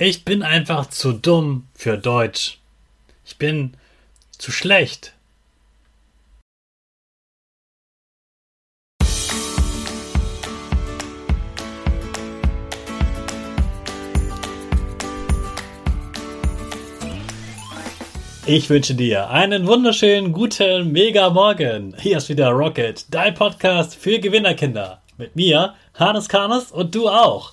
Ich bin einfach zu dumm für Deutsch. Ich bin zu schlecht. Ich wünsche dir einen wunderschönen guten Mega Morgen. Hier ist wieder Rocket, dein Podcast für Gewinnerkinder. Mit mir, Hannes Karnes und du auch.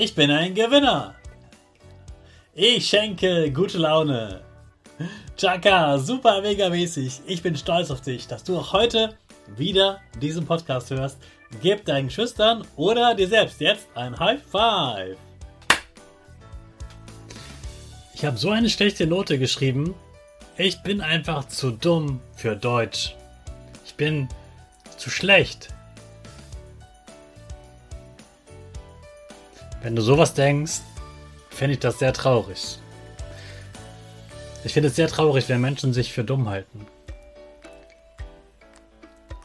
Ich bin ein Gewinner. Ich schenke gute Laune. Chaka, super mega mäßig. Ich bin stolz auf dich, dass du auch heute wieder diesen Podcast hörst. Gib deinen Schüchtern oder dir selbst jetzt ein High Five. Ich habe so eine schlechte Note geschrieben. Ich bin einfach zu dumm für Deutsch. Ich bin zu schlecht. Wenn du sowas denkst, fände ich das sehr traurig. Ich finde es sehr traurig, wenn Menschen sich für dumm halten.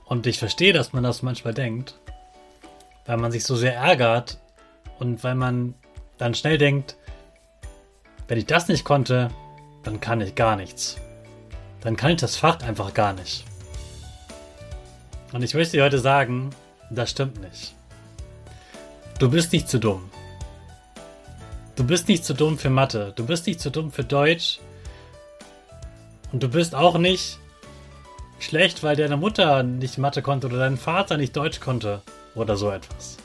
Und ich verstehe, dass man das manchmal denkt, weil man sich so sehr ärgert und weil man dann schnell denkt, wenn ich das nicht konnte, dann kann ich gar nichts. Dann kann ich das Fach einfach gar nicht. Und ich möchte dir heute sagen, das stimmt nicht. Du bist nicht zu dumm. Du bist nicht zu dumm für Mathe. Du bist nicht zu dumm für Deutsch. Und du bist auch nicht schlecht, weil deine Mutter nicht Mathe konnte oder dein Vater nicht Deutsch konnte oder so etwas.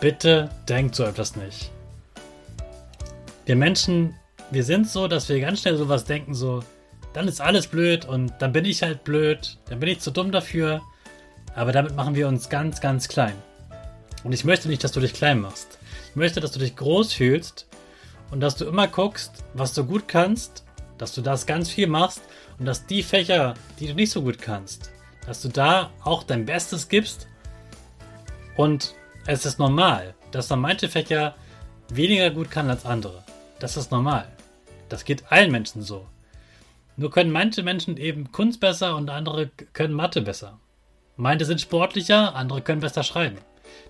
Bitte denk so etwas nicht. Wir Menschen, wir sind so, dass wir ganz schnell sowas denken, so, dann ist alles blöd und dann bin ich halt blöd, dann bin ich zu dumm dafür. Aber damit machen wir uns ganz, ganz klein. Und ich möchte nicht, dass du dich klein machst. Ich möchte, dass du dich groß fühlst und dass du immer guckst, was du gut kannst dass du das ganz viel machst und dass die Fächer, die du nicht so gut kannst, dass du da auch dein Bestes gibst. Und es ist normal, dass man manche Fächer weniger gut kann als andere. Das ist normal. Das geht allen Menschen so. Nur können manche Menschen eben Kunst besser und andere können Mathe besser. Manche sind sportlicher, andere können besser schreiben.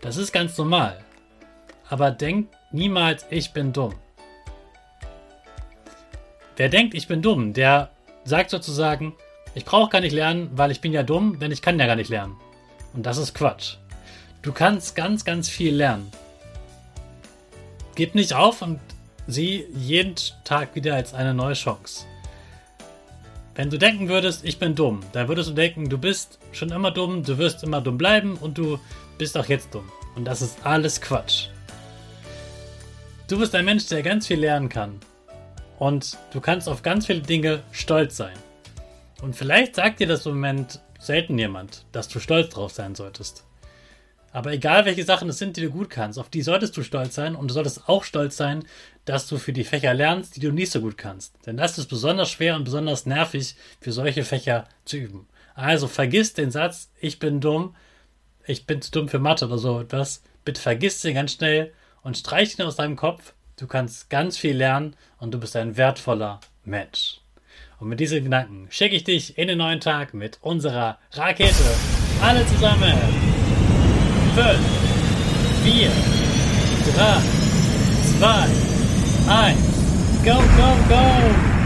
Das ist ganz normal. Aber denk niemals, ich bin dumm. Wer denkt, ich bin dumm, der sagt sozusagen, ich brauche gar nicht lernen, weil ich bin ja dumm, denn ich kann ja gar nicht lernen. Und das ist Quatsch. Du kannst ganz, ganz viel lernen. Gib nicht auf und sieh jeden Tag wieder als eine neue Chance. Wenn du denken würdest, ich bin dumm, dann würdest du denken, du bist schon immer dumm, du wirst immer dumm bleiben und du bist auch jetzt dumm. Und das ist alles Quatsch. Du bist ein Mensch, der ganz viel lernen kann. Und du kannst auf ganz viele Dinge stolz sein. Und vielleicht sagt dir das im Moment selten jemand, dass du stolz drauf sein solltest. Aber egal welche Sachen es sind, die du gut kannst, auf die solltest du stolz sein und du solltest auch stolz sein, dass du für die Fächer lernst, die du nicht so gut kannst. Denn das ist besonders schwer und besonders nervig für solche Fächer zu üben. Also vergiss den Satz, ich bin dumm, ich bin zu dumm für Mathe oder so etwas. Bitte vergiss den ganz schnell und streich ihn aus deinem Kopf. Du kannst ganz viel lernen und du bist ein wertvoller Mensch. Und mit diesen Gedanken schicke ich dich in den neuen Tag mit unserer Rakete. Alle zusammen. 5, 4, 3, 2, 1. Go, go, go!